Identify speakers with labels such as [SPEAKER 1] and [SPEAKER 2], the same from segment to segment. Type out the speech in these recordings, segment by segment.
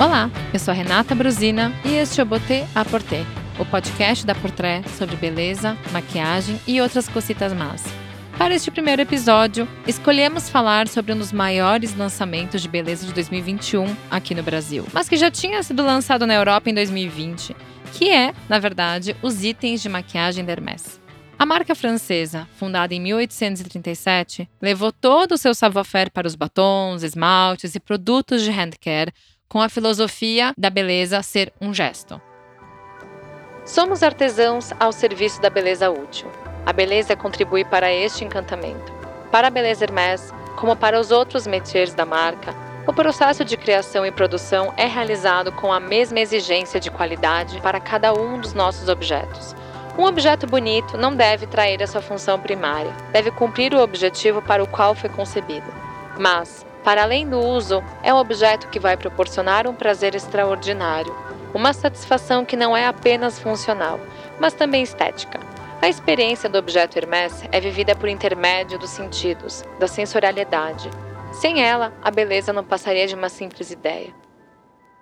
[SPEAKER 1] Olá, eu sou Renata Brusina e este é o Botê a Porter, o podcast da Portrait sobre beleza, maquiagem e outras cositas más. Para este primeiro episódio, escolhemos falar sobre um dos maiores lançamentos de beleza de 2021 aqui no Brasil, mas que já tinha sido lançado na Europa em 2020, que é, na verdade, os itens de maquiagem da. A marca francesa, fundada em 1837, levou todo o seu savoir-faire para os batons, esmaltes e produtos de handcare com a filosofia da beleza ser um gesto. Somos artesãos ao serviço da beleza útil. A beleza contribui para este encantamento. Para a Beleza Hermès, como para os outros métiers da marca, o processo de criação e produção é realizado com a mesma exigência de qualidade para cada um dos nossos objetos. Um objeto bonito não deve trair a sua função primária, deve cumprir o objetivo para o qual foi concebido. Mas, para além do uso, é um objeto que vai proporcionar um prazer extraordinário, uma satisfação que não é apenas funcional, mas também estética. A experiência do objeto Hermès é vivida por intermédio dos sentidos, da sensorialidade. Sem ela, a beleza não passaria de uma simples ideia.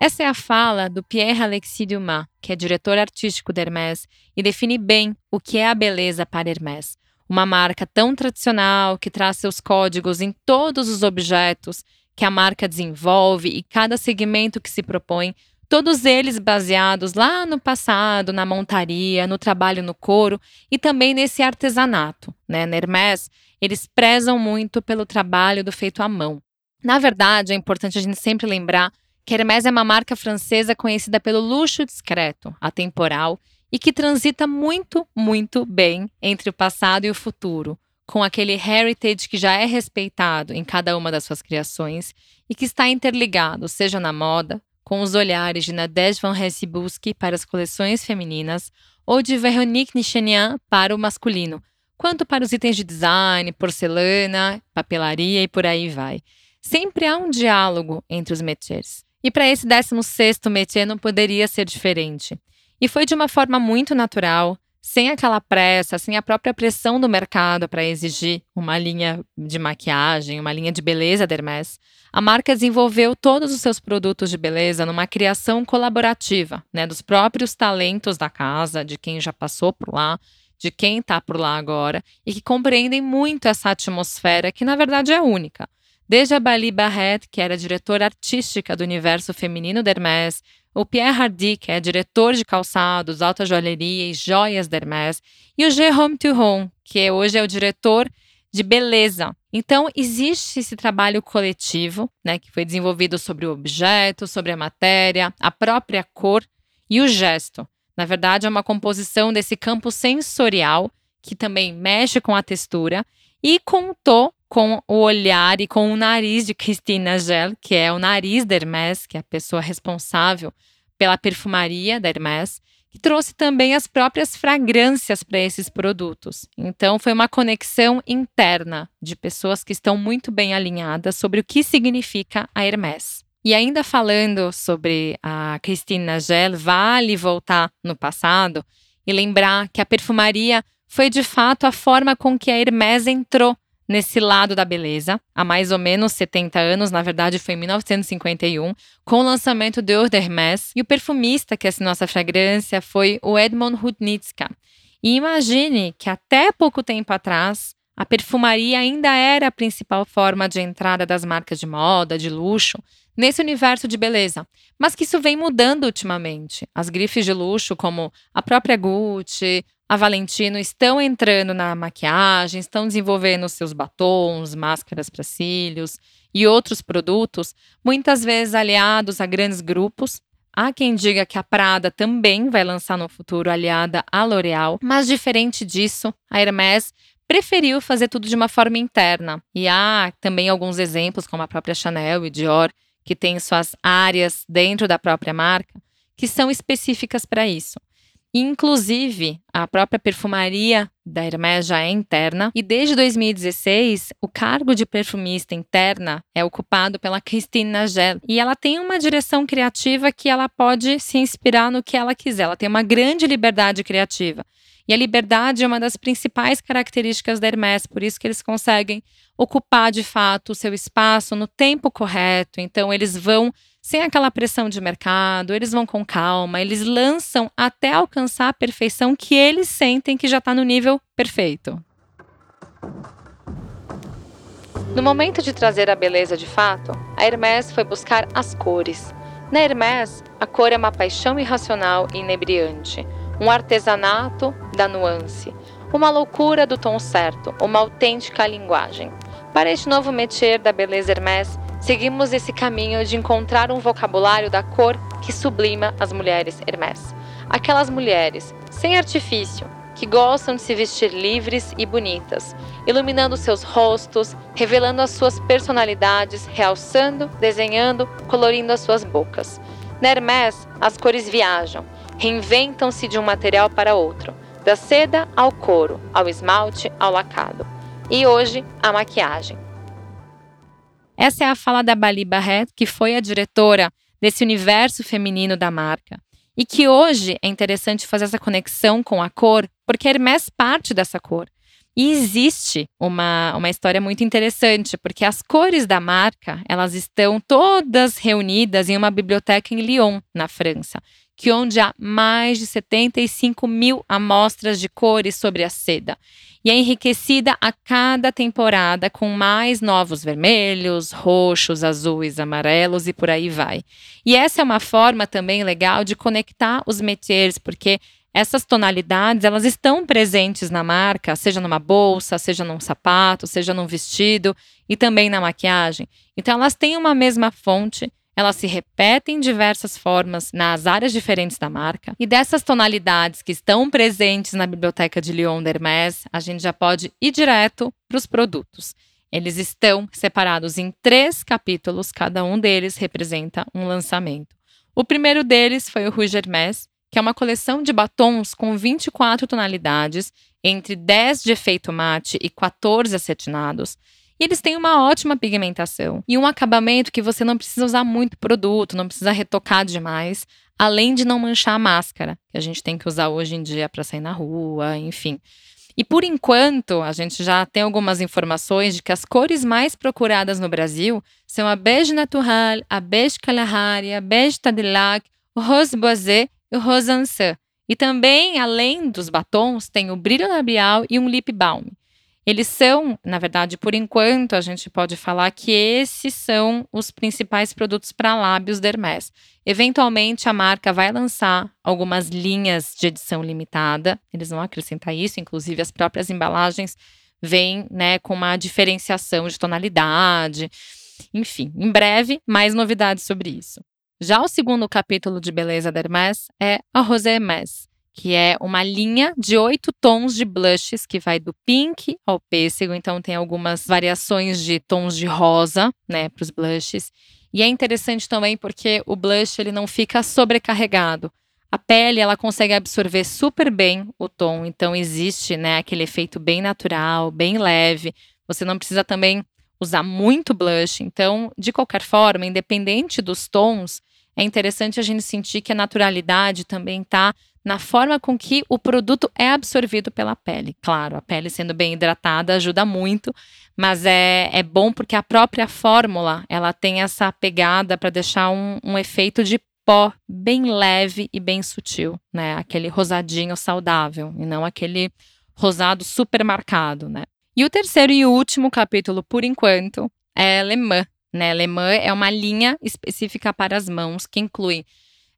[SPEAKER 1] Essa é a fala do Pierre Alexis Dumas, que é diretor artístico da Hermès e define bem o que é a beleza para Hermès. Uma marca tão tradicional que traz seus códigos em todos os objetos que a marca desenvolve e cada segmento que se propõe Todos eles baseados lá no passado, na montaria, no trabalho no couro e também nesse artesanato. Né? Na Hermès, eles prezam muito pelo trabalho do feito à mão. Na verdade, é importante a gente sempre lembrar que Hermès é uma marca francesa conhecida pelo luxo discreto, atemporal e que transita muito, muito bem entre o passado e o futuro, com aquele heritage que já é respeitado em cada uma das suas criações e que está interligado, seja na moda, com os olhares de Nadège Van Hesse-Busque para as coleções femininas ou de Véronique Nichenian para o masculino, quanto para os itens de design, porcelana, papelaria e por aí vai. Sempre há um diálogo entre os métiers. E para esse 16º métier não poderia ser diferente. E foi de uma forma muito natural, sem aquela pressa, sem a própria pressão do mercado para exigir uma linha de maquiagem, uma linha de beleza da Hermès, a marca desenvolveu todos os seus produtos de beleza numa criação colaborativa, né, dos próprios talentos da casa, de quem já passou por lá, de quem está por lá agora e que compreendem muito essa atmosfera que na verdade é única. Desde a Bali Barrett, que era diretora artística do universo feminino da Hermès, o Pierre Hardy, que é diretor de calçados, alta joalheria e joias da Hermès, e o Jérôme Turon, que hoje é o diretor de beleza. Então, existe esse trabalho coletivo, né, que foi desenvolvido sobre o objeto, sobre a matéria, a própria cor e o gesto. Na verdade, é uma composição desse campo sensorial que também mexe com a textura e contou com o olhar e com o nariz de Christine Nagel, que é o nariz da Hermès, que é a pessoa responsável pela perfumaria da Hermès, que trouxe também as próprias fragrâncias para esses produtos. Então, foi uma conexão interna de pessoas que estão muito bem alinhadas sobre o que significa a Hermès. E ainda falando sobre a Christine Nagel, vale voltar no passado e lembrar que a perfumaria foi de fato a forma com que a Hermès entrou nesse lado da beleza, há mais ou menos 70 anos, na verdade foi em 1951, com o lançamento do Eau e o perfumista que assinou essa fragrância foi o Edmond Hutnitska. E imagine que até pouco tempo atrás, a perfumaria ainda era a principal forma de entrada das marcas de moda, de luxo, nesse universo de beleza, mas que isso vem mudando ultimamente. As grifes de luxo, como a própria Gucci, a Valentino estão entrando na maquiagem, estão desenvolvendo seus batons, máscaras para cílios e outros produtos, muitas vezes aliados a grandes grupos. Há quem diga que a Prada também vai lançar no futuro aliada à L'Oréal, mas diferente disso, a Hermès preferiu fazer tudo de uma forma interna. E há também alguns exemplos, como a própria Chanel e Dior, que têm suas áreas dentro da própria marca, que são específicas para isso. Inclusive, a própria perfumaria da Hermès já é interna e desde 2016 o cargo de perfumista interna é ocupado pela Christine Nagel e ela tem uma direção criativa que ela pode se inspirar no que ela quiser. Ela tem uma grande liberdade criativa. E a liberdade é uma das principais características da Hermès, por isso que eles conseguem ocupar de fato o seu espaço no tempo correto. Então eles vão sem aquela pressão de mercado, eles vão com calma, eles lançam até alcançar a perfeição que eles sentem que já está no nível perfeito. No momento de trazer a beleza de fato, a Hermès foi buscar as cores. Na Hermès, a cor é uma paixão irracional e inebriante, um artesanato da nuance, uma loucura do tom certo, uma autêntica linguagem. Para este novo métier da beleza Hermès, seguimos esse caminho de encontrar um vocabulário da cor que sublima as mulheres Hermès. Aquelas mulheres, sem artifício, que gostam de se vestir livres e bonitas, iluminando seus rostos, revelando as suas personalidades, realçando, desenhando, colorindo as suas bocas. Na Hermès, as cores viajam, reinventam-se de um material para outro, da seda ao couro, ao esmalte, ao lacado. E hoje, a maquiagem. Essa é a fala da Bali Barret, que foi a diretora desse universo feminino da marca. E que hoje é interessante fazer essa conexão com a cor, porque Hermès parte dessa cor. E existe uma, uma história muito interessante, porque as cores da marca, elas estão todas reunidas em uma biblioteca em Lyon, na França, que onde há mais de 75 mil amostras de cores sobre a seda e é enriquecida a cada temporada com mais novos vermelhos, roxos, azuis, amarelos e por aí vai. E essa é uma forma também legal de conectar os métiers, porque essas tonalidades elas estão presentes na marca, seja numa bolsa, seja num sapato, seja num vestido e também na maquiagem. Então elas têm uma mesma fonte elas se repetem em diversas formas nas áreas diferentes da marca. E dessas tonalidades que estão presentes na biblioteca de Lyon Hermès, a gente já pode ir direto para os produtos. Eles estão separados em três capítulos, cada um deles representa um lançamento. O primeiro deles foi o Rouge Hermès, que é uma coleção de batons com 24 tonalidades, entre 10 de efeito mate e 14 acetinados, e eles têm uma ótima pigmentação e um acabamento que você não precisa usar muito produto, não precisa retocar demais, além de não manchar a máscara, que a gente tem que usar hoje em dia para sair na rua, enfim. E por enquanto, a gente já tem algumas informações de que as cores mais procuradas no Brasil são a beige natural, a beige Kalahari, a beige Tadillac, o rose boisé e o rose ancien. E também, além dos batons, tem o brilho labial e um lip balm. Eles são, na verdade, por enquanto, a gente pode falar que esses são os principais produtos para lábios Dermés. Eventualmente, a marca vai lançar algumas linhas de edição limitada, eles vão acrescentar isso, inclusive as próprias embalagens vêm né, com uma diferenciação de tonalidade. Enfim, em breve, mais novidades sobre isso. Já o segundo capítulo de Beleza Dermés é a Rosé Hermès que é uma linha de oito tons de blushes, que vai do pink ao pêssego, então tem algumas variações de tons de rosa, né, para os blushes. E é interessante também porque o blush ele não fica sobrecarregado. A pele ela consegue absorver super bem o tom, então existe, né, aquele efeito bem natural, bem leve. Você não precisa também usar muito blush. Então, de qualquer forma, independente dos tons, é interessante a gente sentir que a naturalidade também está na forma com que o produto é absorvido pela pele. Claro, a pele sendo bem hidratada ajuda muito, mas é, é bom porque a própria fórmula ela tem essa pegada para deixar um, um efeito de pó bem leve e bem sutil, né? Aquele rosadinho saudável e não aquele rosado super marcado, né? E o terceiro e último capítulo, por enquanto, é Le Mans. Né? Le Mans é uma linha específica para as mãos que inclui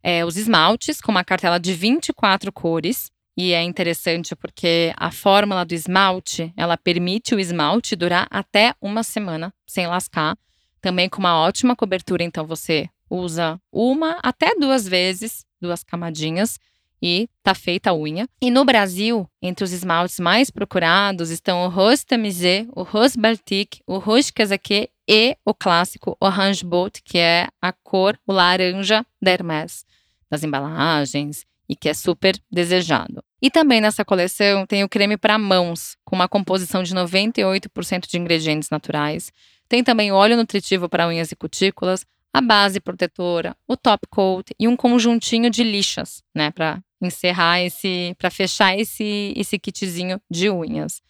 [SPEAKER 1] é, os esmaltes com uma cartela de 24 cores. E é interessante porque a fórmula do esmalte, ela permite o esmalte durar até uma semana sem lascar. Também com uma ótima cobertura, então você usa uma até duas vezes, duas camadinhas, e tá feita a unha. E no Brasil, entre os esmaltes mais procurados estão o Rose Tamisé, o Rose Baltic, o Rose Casaque e o clássico Orange Boat, que é a cor laranja da Hermès, das embalagens e que é super desejado. E também nessa coleção tem o creme para mãos, com uma composição de 98% de ingredientes naturais. Tem também óleo nutritivo para unhas e cutículas, a base protetora, o top coat e um conjuntinho de lixas, né, para encerrar esse, para fechar esse esse kitzinho de unhas.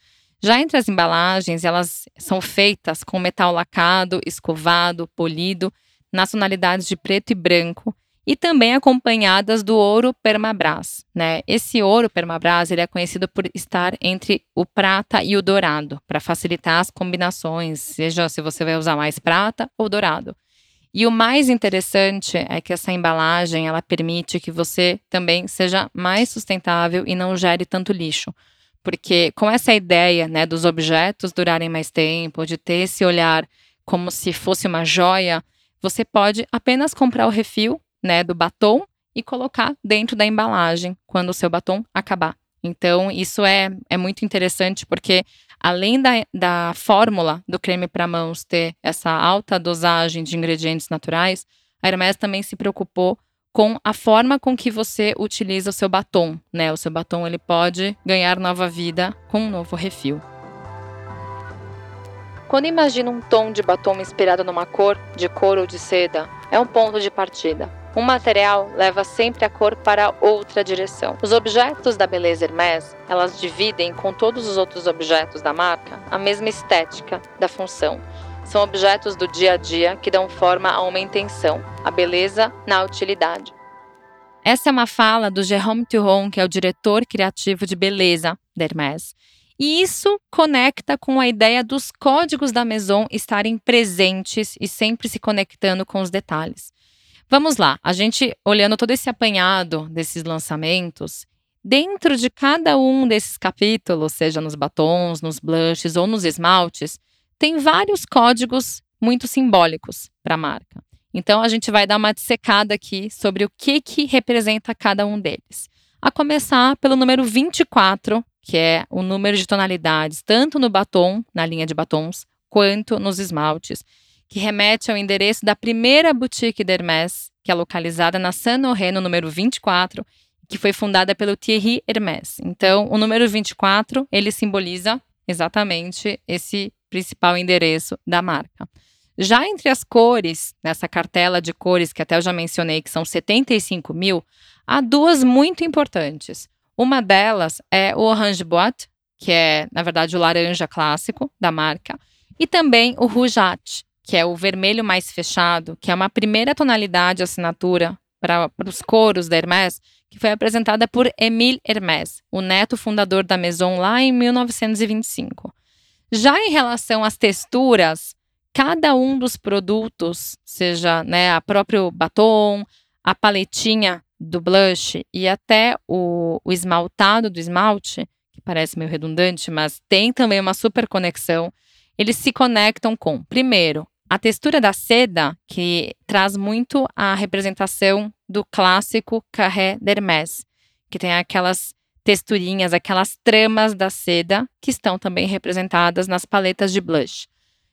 [SPEAKER 1] Já entre as embalagens, elas são feitas com metal lacado, escovado, polido. nas tonalidades de preto e branco e também acompanhadas do ouro permabras, né? Esse ouro permabras ele é conhecido por estar entre o prata e o dourado, para facilitar as combinações, seja se você vai usar mais prata ou dourado. E o mais interessante é que essa embalagem ela permite que você também seja mais sustentável e não gere tanto lixo. Porque com essa ideia né, dos objetos durarem mais tempo, de ter esse olhar como se fosse uma joia, você pode apenas comprar o refil né, do batom e colocar dentro da embalagem quando o seu batom acabar. Então, isso é, é muito interessante porque, além da, da fórmula do creme para mãos ter essa alta dosagem de ingredientes naturais, a Hermès também se preocupou com a forma com que você utiliza o seu batom, né? O seu batom ele pode ganhar nova vida com um novo refil. Quando imagina um tom de batom inspirado numa cor, de couro ou de seda, é um ponto de partida. Um material leva sempre a cor para outra direção. Os objetos da beleza Hermès, elas dividem com todos os outros objetos da marca a mesma estética da função. São objetos do dia a dia que dão forma a uma intenção, a beleza na utilidade. Essa é uma fala do Jérôme Turon, que é o diretor criativo de beleza da Hermès. E isso conecta com a ideia dos códigos da Maison estarem presentes e sempre se conectando com os detalhes. Vamos lá, a gente olhando todo esse apanhado desses lançamentos, dentro de cada um desses capítulos, seja nos batons, nos blushes ou nos esmaltes, tem vários códigos muito simbólicos para a marca. Então a gente vai dar uma dissecada aqui sobre o que que representa cada um deles. A começar pelo número 24, que é o número de tonalidades tanto no batom, na linha de batons, quanto nos esmaltes que remete ao endereço da primeira boutique d'Hermès, que é localizada na Saint-Honoré, no número 24, que foi fundada pelo Thierry Hermès. Então, o número 24, ele simboliza exatamente esse principal endereço da marca. Já entre as cores, nessa cartela de cores que até eu já mencionei, que são 75 mil, há duas muito importantes. Uma delas é o Orange Boîte, que é, na verdade, o laranja clássico da marca, e também o Rougeat, que é o vermelho mais fechado, que é uma primeira tonalidade assinatura para os coros da Hermès, que foi apresentada por Émile Hermès, o neto fundador da Maison lá em 1925. Já em relação às texturas, cada um dos produtos, seja né, a próprio batom, a paletinha do blush e até o, o esmaltado do esmalte, que parece meio redundante, mas tem também uma super conexão, eles se conectam com, primeiro, a textura da seda, que traz muito a representação do clássico carré d'Hermès, que tem aquelas texturinhas, aquelas tramas da seda que estão também representadas nas paletas de blush.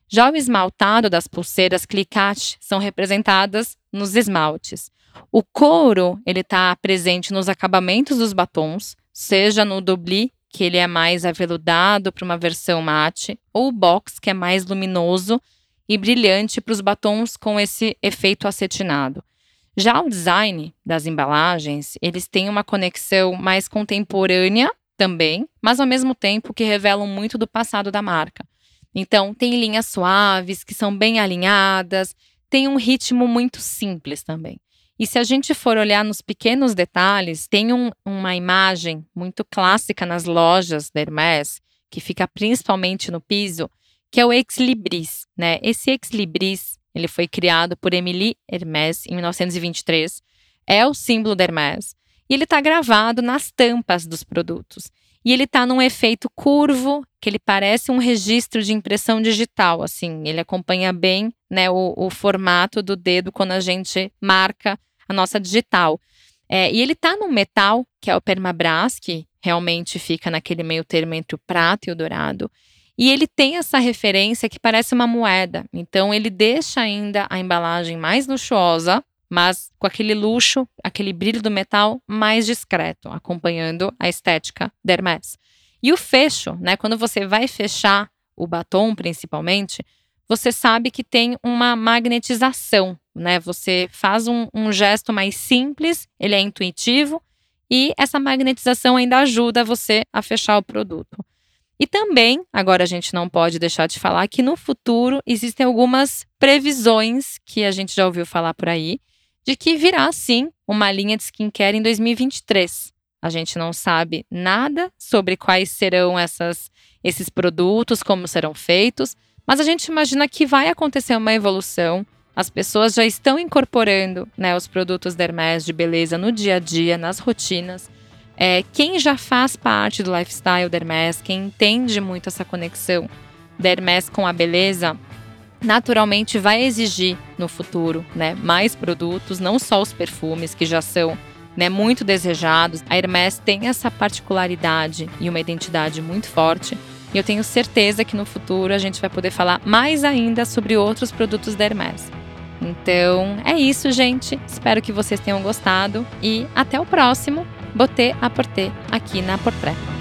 [SPEAKER 1] Já o esmaltado das pulseiras cliquete são representadas nos esmaltes. O couro ele está presente nos acabamentos dos batons, seja no dobli, que ele é mais aveludado para uma versão mate, ou o box, que é mais luminoso e brilhante para os batons com esse efeito acetinado. Já o design das embalagens, eles têm uma conexão mais contemporânea também, mas ao mesmo tempo que revelam muito do passado da marca. Então, tem linhas suaves, que são bem alinhadas, tem um ritmo muito simples também. E se a gente for olhar nos pequenos detalhes, tem um, uma imagem muito clássica nas lojas da Hermès, que fica principalmente no piso, que é o Ex Libris, né? Esse Ex Libris, ele foi criado por Emily Hermès em 1923, é o símbolo da Hermès, e ele está gravado nas tampas dos produtos. E ele está num efeito curvo, que ele parece um registro de impressão digital, assim, ele acompanha bem né, o, o formato do dedo quando a gente marca a nossa digital. É, e ele está num metal, que é o permabras, que realmente fica naquele meio termo entre o prata e o dourado. E ele tem essa referência que parece uma moeda. Então ele deixa ainda a embalagem mais luxuosa, mas com aquele luxo, aquele brilho do metal mais discreto, acompanhando a estética da Hermès. E o fecho, né? Quando você vai fechar o batom, principalmente, você sabe que tem uma magnetização, né? Você faz um, um gesto mais simples, ele é intuitivo e essa magnetização ainda ajuda você a fechar o produto. E também, agora a gente não pode deixar de falar que no futuro existem algumas previsões que a gente já ouviu falar por aí, de que virá sim uma linha de skincare em 2023. A gente não sabe nada sobre quais serão essas, esses produtos, como serão feitos, mas a gente imagina que vai acontecer uma evolução. As pessoas já estão incorporando né, os produtos da Hermès de beleza no dia a dia, nas rotinas. É, quem já faz parte do lifestyle da Hermès, quem entende muito essa conexão da Hermès com a beleza, naturalmente vai exigir no futuro né, mais produtos, não só os perfumes, que já são né, muito desejados. A Hermès tem essa particularidade e uma identidade muito forte. E eu tenho certeza que no futuro a gente vai poder falar mais ainda sobre outros produtos da Hermès. Então é isso, gente. Espero que vocês tenham gostado e até o próximo. Botê a Porter aqui na Portrait.